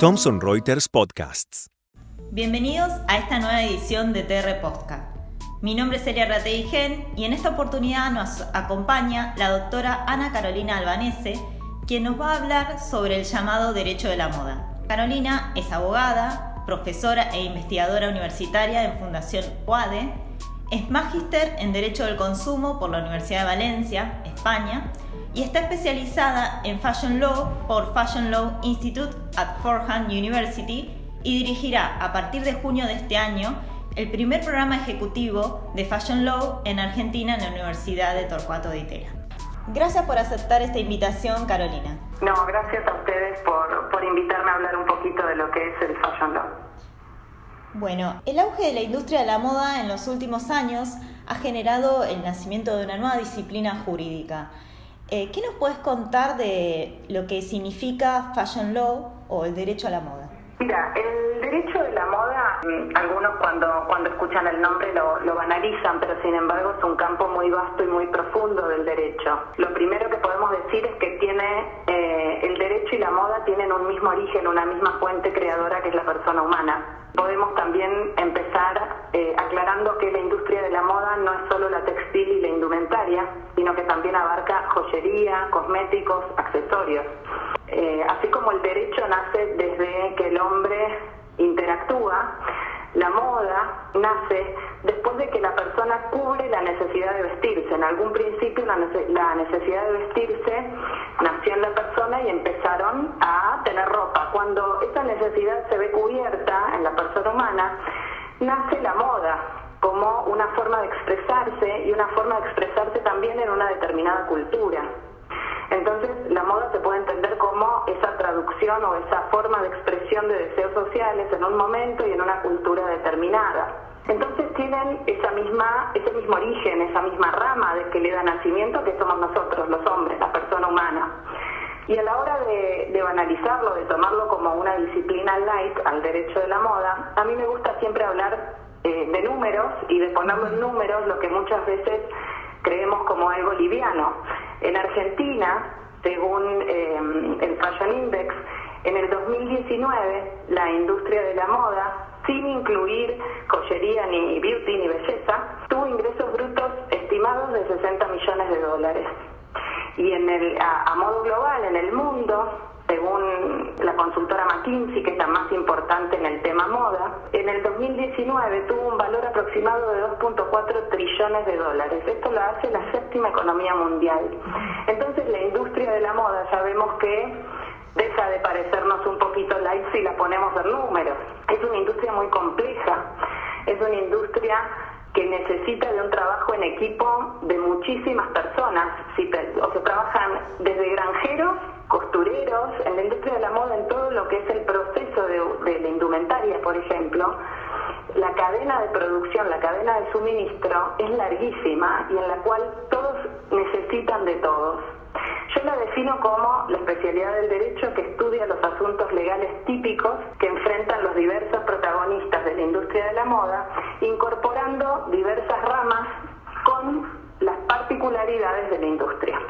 Thomson Reuters Podcasts. Bienvenidos a esta nueva edición de TR Podcast. Mi nombre es Elia Rateigen y en esta oportunidad nos acompaña la doctora Ana Carolina Albanese, quien nos va a hablar sobre el llamado derecho de la moda. Carolina es abogada, profesora e investigadora universitaria en Fundación UADE, es magíster en Derecho del Consumo por la Universidad de Valencia, España, y está especializada en Fashion Law por Fashion Law Institute at Fordham University y dirigirá a partir de junio de este año el primer programa ejecutivo de Fashion Law en Argentina en la Universidad de Torcuato de Itera. Gracias por aceptar esta invitación, Carolina. No, gracias a ustedes por, por invitarme a hablar un poquito de lo que es el Fashion Law. Bueno, el auge de la industria de la moda en los últimos años ha generado el nacimiento de una nueva disciplina jurídica. Eh, ¿Qué nos puedes contar de lo que significa Fashion Law o el derecho a la moda? Mira, el derecho de la moda, mm, algunos cuando, cuando escuchan el nombre lo, lo, banalizan, pero sin embargo es un campo muy vasto y muy profundo del derecho. Lo primero que podemos decir es que tiene eh, el derecho y la moda tienen un mismo origen, una misma fuente creadora que es la persona humana. Podemos también empezar eh, aclarando que la solo la textil y la indumentaria, sino que también abarca joyería, cosméticos, accesorios. Eh, así como el derecho nace desde que el hombre interactúa, la moda nace después de que la persona cubre la necesidad de vestirse. En algún principio la necesidad de vestirse nació en la persona y empezaron a tener ropa. Cuando esa necesidad se ve cubierta en la persona humana, nace la moda como una forma de expresarse y una forma de expresarse también en una determinada cultura. Entonces, la moda se puede entender como esa traducción o esa forma de expresión de deseos sociales en un momento y en una cultura determinada. Entonces tienen esa misma, ese mismo origen, esa misma rama de que le da nacimiento que somos nosotros, los hombres, la persona humana. Y a la hora de, banalizarlo, de tomarlo como una disciplina light al derecho de la moda, a mí me gusta siempre hablar eh, de números y de ponerlo en números lo que muchas veces creemos como algo liviano. En Argentina, según eh, el Fashion Index, en el 2019 la industria de la moda, sin incluir joyería ni beauty ni belleza, tuvo ingresos brutos estimados de 60 millones de dólares. Y en el, a modo global, en el mundo, según la consultora McKinsey, que es la más importante en el tema moda, en el 2019 tuvo un valor aproximado de 2.4 trillones de dólares. Esto lo hace la séptima economía mundial. Entonces la industria de la moda ya vemos que deja de parecernos un poquito light si la ponemos en números. Es una industria muy compleja, es una industria que necesita de un trabajo en equipo de muchísimas personas, o se trabajan desde granjeros costureros, en la industria de la moda, en todo lo que es el proceso de, la indumentaria, por ejemplo, la cadena de producción, la cadena de suministro es larguísima y en la cual todos necesitan de todos. Yo la defino como la especialidad del derecho que estudia los asuntos legales típicos que enfrentan diversas ramas con las particularidades de la industria.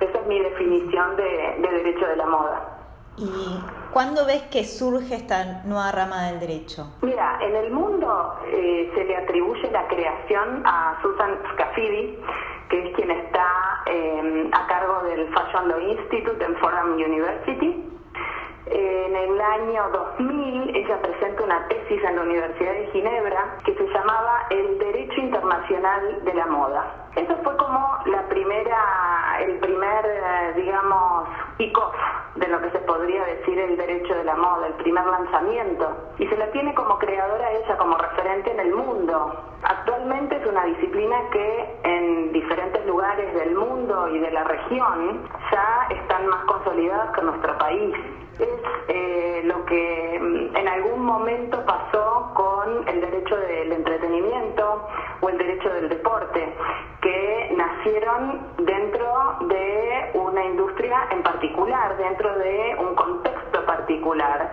Esa es mi definición de, derecho de la moda. ¿Y cuándo ves que surge esta nueva rama del derecho? Mira, en el mundo eh, se le atribuye la creación a Susan Scafidi, que es quien está eh, a cargo del Fashion Law Institute en Fordham University. En el año 2000 ella presenta una tesis en la Universidad de Ginebra que se llamaba El Derecho Internacional de la Moda. Eso fue como la primera, el primer, eh, digamos, pick-off de lo que se podría decir el derecho de la moda, el primer lanzamiento. Y se la tiene como creadora ella, como referente en el mundo. Actualmente es una disciplina que en diferentes lugares del mundo y de la región ya están más consolidadas que nuestro país. Es eh, lo que mm, en algún momento pasó con el derecho del entretenimiento o el derecho del deporte que nacieron dentro de una industria en particular, dentro de un contexto particular,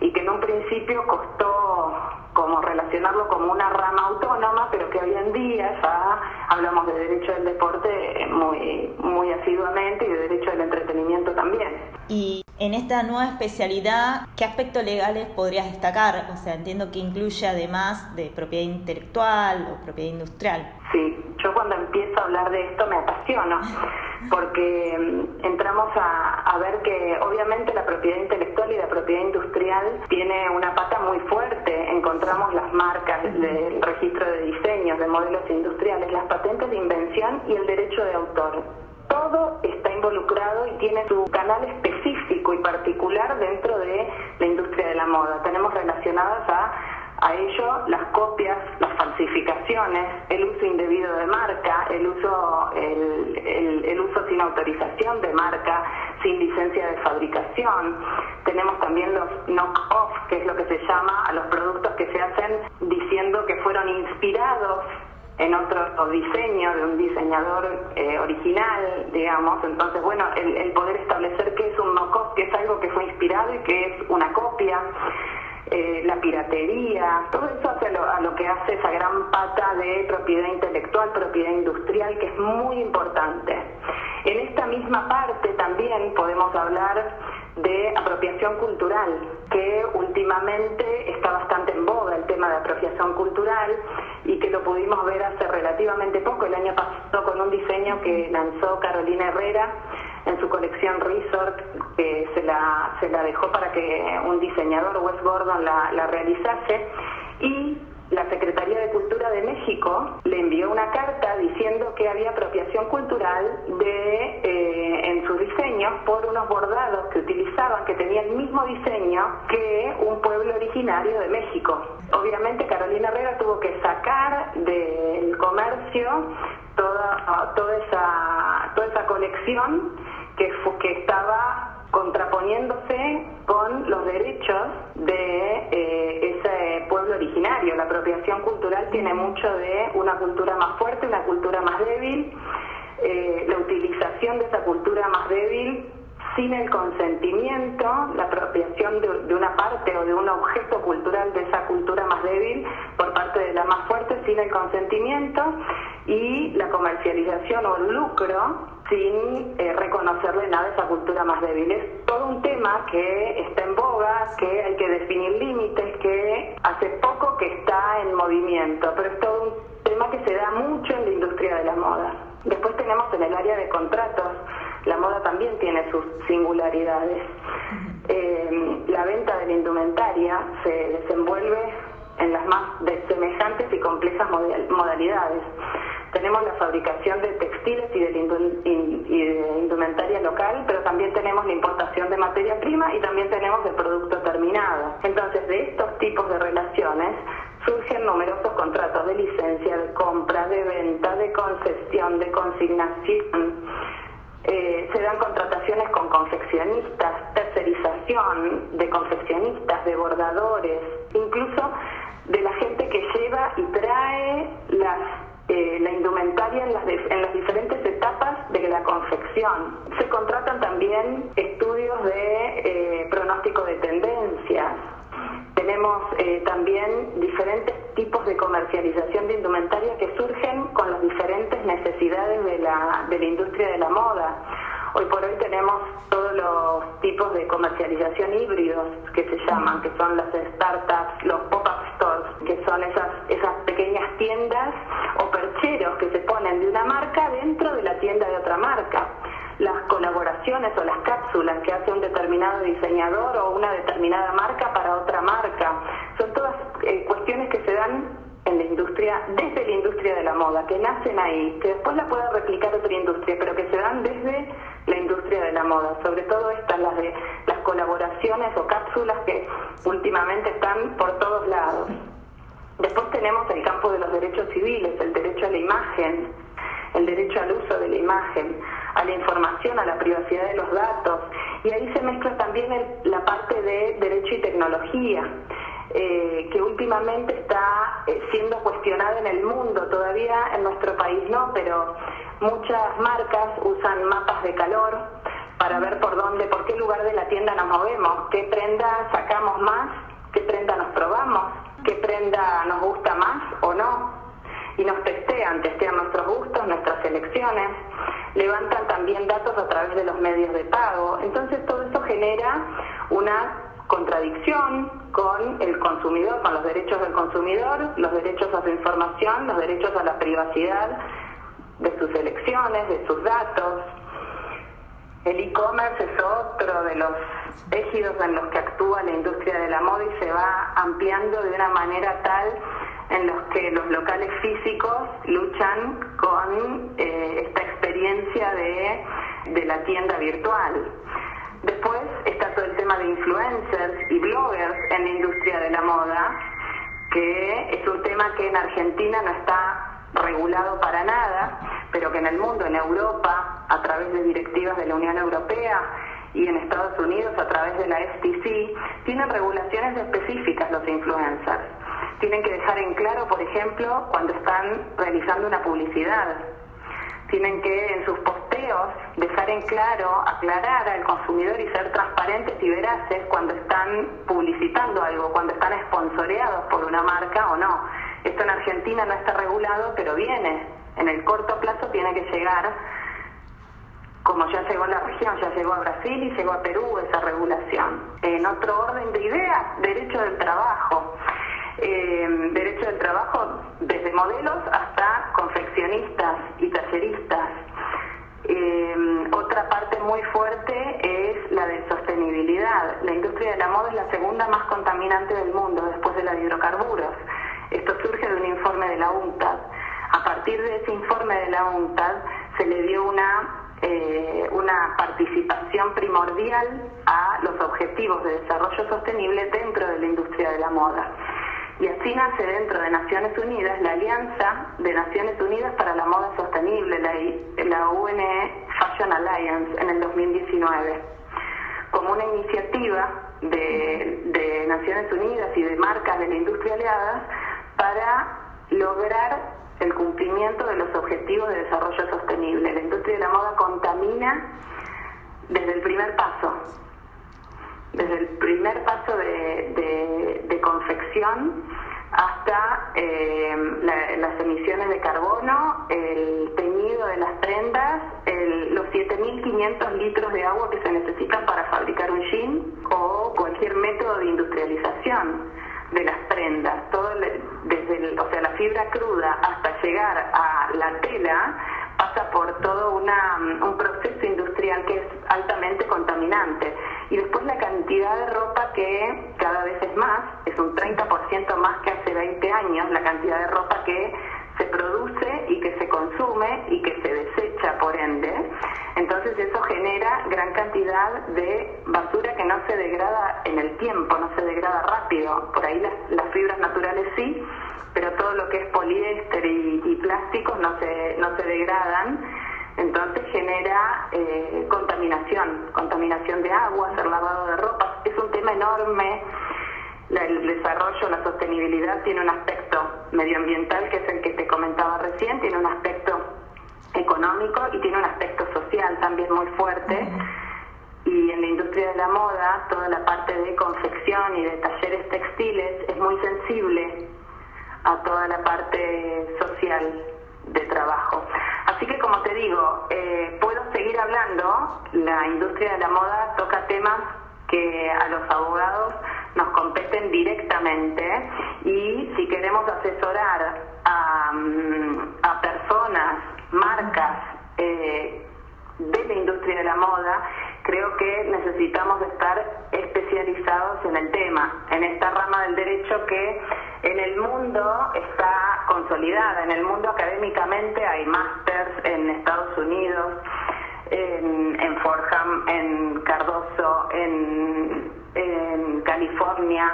y que en un principio costó como relacionarlo como una rama autónoma, pero que hoy en día ya hablamos de derecho del deporte muy, muy asiduamente y de derecho del entretenimiento esta nueva especialidad, ¿qué aspectos legales podrías destacar? O sea, entiendo que incluye además de propiedad intelectual o propiedad industrial. Sí, yo cuando empiezo a hablar de esto me apasiono, porque mm, entramos a, ver que obviamente la propiedad intelectual y la propiedad industrial tiene una pata muy fuerte. Encontramos las marcas del registro de diseños, de modelos industriales, las patentes de invención y el derecho de autor. Todo está involucrado y tiene su canal específico y particular dentro de la industria de la moda. Tenemos relacionadas a ello las copias, las falsificaciones, el uso indebido de marca, el uso, el, uso sin autorización de marca, sin licencia de fabricación. Tenemos también los knock-off, que es lo que se llama a los productos que se hacen diciendo que fueron inspirados en otro diseño de un diseñador eh, original, digamos. Entonces, bueno, el, el poder establecer qué es un knock-off, que es algo que fue inspirado y que es una copia. Eh, la piratería, todo eso hace a lo que hace esa gran pata de propiedad intelectual, propiedad industrial, que es muy importante. En esta misma parte también podemos hablar de apropiación cultural, que últimamente está bastante en boga el tema de apropiación cultural y que lo pudimos ver hace relativamente poco, el año pasado con un diseño que lanzó Carolina Herrera en su colección Resort, que se la, se la dejó para que un diseñador, Wes Gordon, la, la realizase. Y la Secretaría de Cultura de México le envió una carta diciendo que había apropiación cultural de, eh, en sus diseños por unos bordados que utilizaban que tenían el mismo diseño que un pueblo originario de México. Obviamente Carolina Herrera tuvo que sacar del comercio toda, toda, esa, toda esa colección que, que estaba contraponiéndose con Cultural tiene mucho de una cultura más fuerte, una cultura más débil. Eh, la utilización de esa cultura más débil sin el consentimiento, la apropiación de, una parte o de un objeto cultural de esa cultura más débil por parte de la más fuerte sin el consentimiento y la comercialización o el lucro sin eh, reconocerle nada a esa cultura más débil. Es todo un tema que está en boga, que hay que definir límites, que hace poco que está en movimiento, pero es todo un tema que se da mucho en la industria de la moda. Después tenemos en el área de contratos la moda también tiene sus singularidades. Eh, la venta de la indumentaria se desenvuelve en las más semejantes y complejas modalidades. Tenemos la fabricación de textiles y de, indumentaria local, pero también tenemos la importación de materia prima y también tenemos el producto terminado. Entonces, de estos tipos de relaciones surgen numerosos contratos de licencia, de compra, de venta, de concesión, de consignación eh, se dan contrataciones con confeccionistas, tenemos todos los tipos de comercialización híbridos que se llaman, que son las startups, los pop-up stores, que son esas, esas pequeñas tiendas o percheros que se ponen de una marca dentro de la tienda de otra marca las colaboraciones o las cápsulas que hace un determinado diseñador o una determinada marca para otra marca. Son todas eh, cuestiones que se dan la industria, desde la industria de la moda, que nacen ahí, que después la puede replicar otra industria, pero que se dan desde la industria de la moda. Sobre todo estas, las de las colaboraciones o cápsulas que últimamente están por todos lados. Después tenemos el campo de los derechos civiles, el derecho a la imagen, el derecho al uso de la imagen, a la información, a la privacidad de los datos. Y ahí se mezcla también la parte de derecho y tecnología. Eh, que últimamente está eh, siendo cuestionada en el mundo, todavía en nuestro país no, pero muchas marcas usan mapas de calor para ver por dónde, por qué lugar de la tienda nos movemos, qué prenda sacamos más, qué prenda nos probamos, qué prenda nos gusta más o no y nos testean, testean nuestros gustos, nuestras elecciones. levantan también datos a través de los medios de pago. Entonces todo eso genera una contradicción con el consumidor, con los derechos del consumidor, los derechos a su información, los derechos a la privacidad de sus elecciones, de sus datos. El e-commerce es otro de los ejidos en los que actúa la industria de la moda y se va ampliando de una manera tal en los que los locales físicos luchan con eh, esta experiencia de, de la tienda virtual. Después el tema de influencers y bloggers en la industria de la moda, que es un tema que en Argentina no está regulado para nada, pero que en el mundo, en Europa, a través de directivas de la Unión Europea y en Estados Unidos a través de la FTC, tienen regulaciones específicas los influencers. Tienen que dejar en claro, por ejemplo, cuando están realizando una publicidad. Tienen que en sus posteos dejar en claro, aclarar al consumidor y ser transparentes y veraces cuando están publicitando algo, cuando están esponsoreados por una marca o no. Esto en Argentina no está regulado, pero viene. En el corto plazo tiene que llegar como ya llegó a la región, ya llegó a Brasil y llegó a Perú esa regulación. En otro orden de ideas, derecho del trabajo. Eh, derecho del trabajo desde modelos hasta confeccionistas y talleristas. Eh, otra parte muy fuerte es la de sostenibilidad. La industria de la moda es la segunda más contaminante del mundo después de la de hidrocarburos. Esto surge de un informe de la UNTAD. A partir de ese informe de la UNTAD se le dio una eh, una participación primordial a los objetivos de desarrollo sostenible dentro de la industria de la moda. Y así nace dentro de Naciones Unidas la Alianza de Naciones Unidas para la Moda Sostenible, la, la UNE Fashion Alliance, en el 2019, como una iniciativa de, de Naciones Unidas y de marcas de la industria aliada para lograr el cumplimiento de los objetivos de desarrollo sostenible. La industria de la moda contamina desde el primer paso, desde el primer paso de, de, hasta eh, las emisiones de carbono, el teñido de las prendas, los 7.500 litros de agua que se necesitan para fabricar un jean o cualquier método de industrialización de las prendas, todo desde o sea, la fibra cruda hasta llegar a la tela pasa por todo una, un proceso industrial que es altamente contaminante. Y después la cantidad de ropa que cada vez es más, es un 30% más que hace 20 años, la cantidad de ropa que se produce y que se consume y que se desecha por ende. Entonces eso genera gran cantidad de basura que no se degrada en el tiempo, no se degrada rápido. Por ahí las, fibras naturales sí, pero todo lo que es poliéster y, plásticos no se, no se degradan. Entonces genera eh, contaminación, contaminación de agua, el lavado de ropa. Es un tema enorme el desarrollo, la sostenibilidad tiene un aspecto medioambiental que es el que te comentaba recién, tiene un aspecto económico y tiene un aspecto social también muy fuerte. Y en la industria de la moda, toda la parte de confección y de talleres textiles es muy sensible a toda la parte social de trabajo. Así que como te digo, eh, puedo seguir hablando, la industria de la moda toca temas que a los abogados nos competen directamente y si queremos asesorar a, mm, personas, marcas eh, de la industria de la moda, creo que necesitamos estar especializados en el tema, en esta rama del derecho que en el mundo está consolidada, en el mundo académicamente hay másters en Estados Unidos, en, en Forham, en Cardoso, en, California,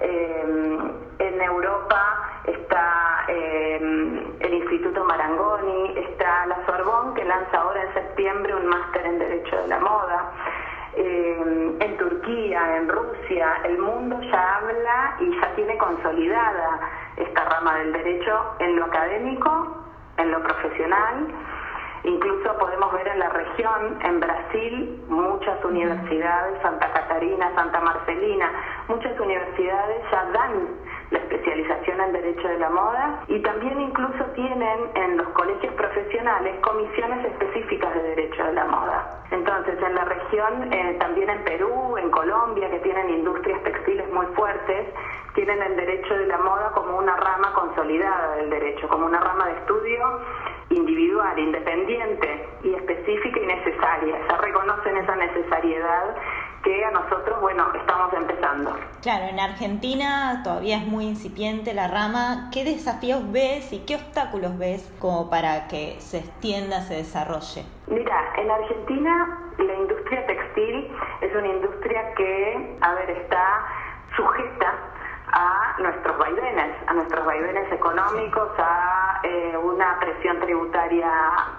em, en Europa está em, el Instituto Marangoni, está la Sorbonne que lanza ahora en septiembre un máster en Derecho de la Moda. Em, en Turquía, en Rusia, el mundo ya habla y ya tiene consolidada esta rama del derecho en lo académico, en lo profesional Incluso podemos ver en la región, en Brasil, muchas universidades, Santa Catarina, Santa Marcelina, muchas universidades ya dan la especialización en Derecho de la Moda y también incluso tienen en los colegios profesionales comisiones específicas de Derecho de la Moda. Entonces, en la región, eh, también en Perú, en Colombia, que tienen industrias textiles muy fuertes, tienen el derecho de la moda como una rama consolidada del derecho, como una rama de estudio individual, independiente y específica y necesaria. Se reconocen esa necesariedad que a nosotros, bueno, estamos empezando. Claro, en Argentina todavía es muy incipiente la rama. ¿Qué desafíos ves y qué obstáculos ves como para que se extienda, se desarrolle? Mira, en Argentina la industria textil es una industria que, a ver, está sujeta a nuestros vaivenes, a nuestros vaivenes económicos, a eh, una presión tributaria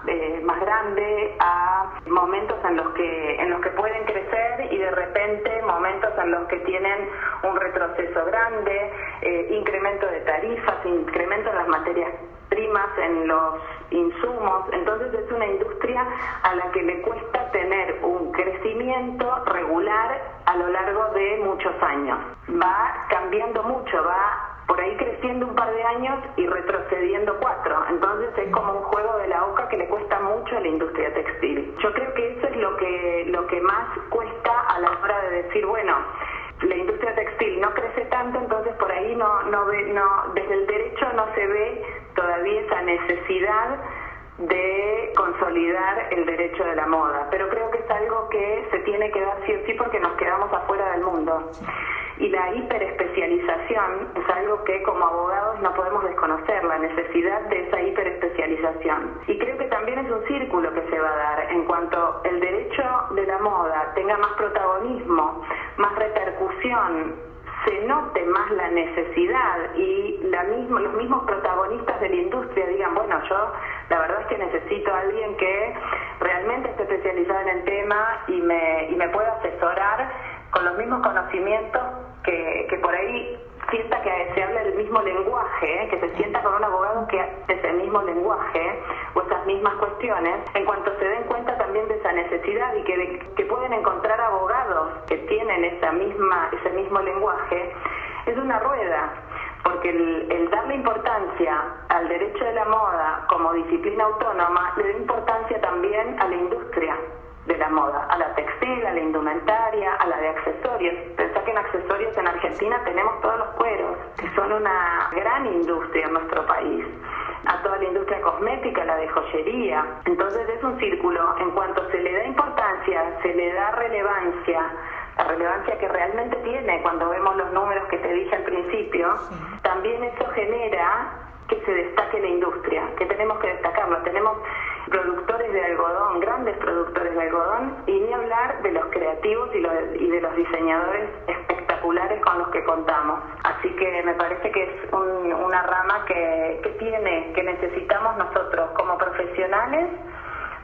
eh, más grande, a momentos en los que en los que pueden crecer y de repente momentos en los que tienen un retroceso grande, eh, incremento de tarifas, incremento en las materias primas, en los insumos. Entonces es una industria a la que le cuesta tener un crecimiento regular a lo largo de muchos años. Va cambiando mucho, va por ahí creciendo un par de años y retrocediendo cuatro. Entonces es como un juego de la oca que le cuesta mucho a la industria textil. Yo creo que eso es lo que, lo que más cuesta a la hora de decir, bueno, la industria textil no crece tanto, entonces por ahí no, no, ve, no desde el derecho no se ve todavía esa necesidad de consolidar el derecho de la moda, pero creo que que se tiene que dar sí o sí porque nos quedamos afuera del mundo. Y la hiperespecialización es algo que como abogados no podemos desconocer, la necesidad de esa hiperespecialización. Y creo que también es un círculo que se va a dar en cuanto el derecho de la moda tenga más protagonismo, más repercusión se note más la necesidad y la misma, los mismos protagonistas de la industria digan, bueno, yo la verdad es que necesito a alguien que realmente esté especializado en el tema y me, pueda asesorar con los mismos conocimientos que, que por ahí sienta que se habla el mismo lenguaje, ¿eh? que se sienta con un abogado que es el mismo lenguaje o esas mismas cuestiones, en cuanto se den cuenta esa necesidad y que, que pueden encontrar abogados que tienen esa misma, ese mismo lenguaje, es una rueda, porque el, el darle importancia al derecho de la moda como disciplina autónoma le da importancia también a la industria de la moda, a la textil, a la indumentaria, a la de accesorios. Pensá que en accesorios en Argentina tenemos todos los cueros, que son una gran industria en nuestro país a toda la industria cosmética, la de joyería. Entonces es un círculo, en cuanto se le da importancia, se le da relevancia, la relevancia que realmente tiene cuando vemos los números que te dije al principio, también eso genera que se destaque la industria, que tenemos que destacarlo. Tenemos productores de algodón, grandes productores de algodón, y ni hablar de los creativos y, de los diseñadores espectaculares con los que contamos. Así que me parece que es una rama que, que tiene, que necesitamos nosotros como profesionales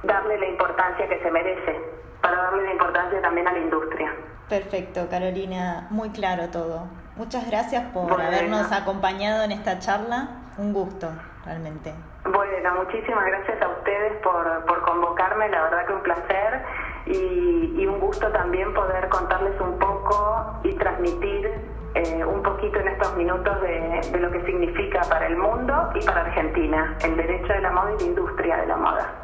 darle la importancia que se merece, para darle la importancia también a la industria. Perfecto, Carolina, muy claro todo. Muchas gracias por habernos acompañado en esta charla. Un gusto, realmente. Bueno, muchísimas gracias a ustedes por, por convocarme, la verdad que un placer y, un gusto también poder contarles un y transmitir eh, un poquito en estos minutos de lo que significa para el mundo y para Argentina el derecho de la moda y la industria de la moda.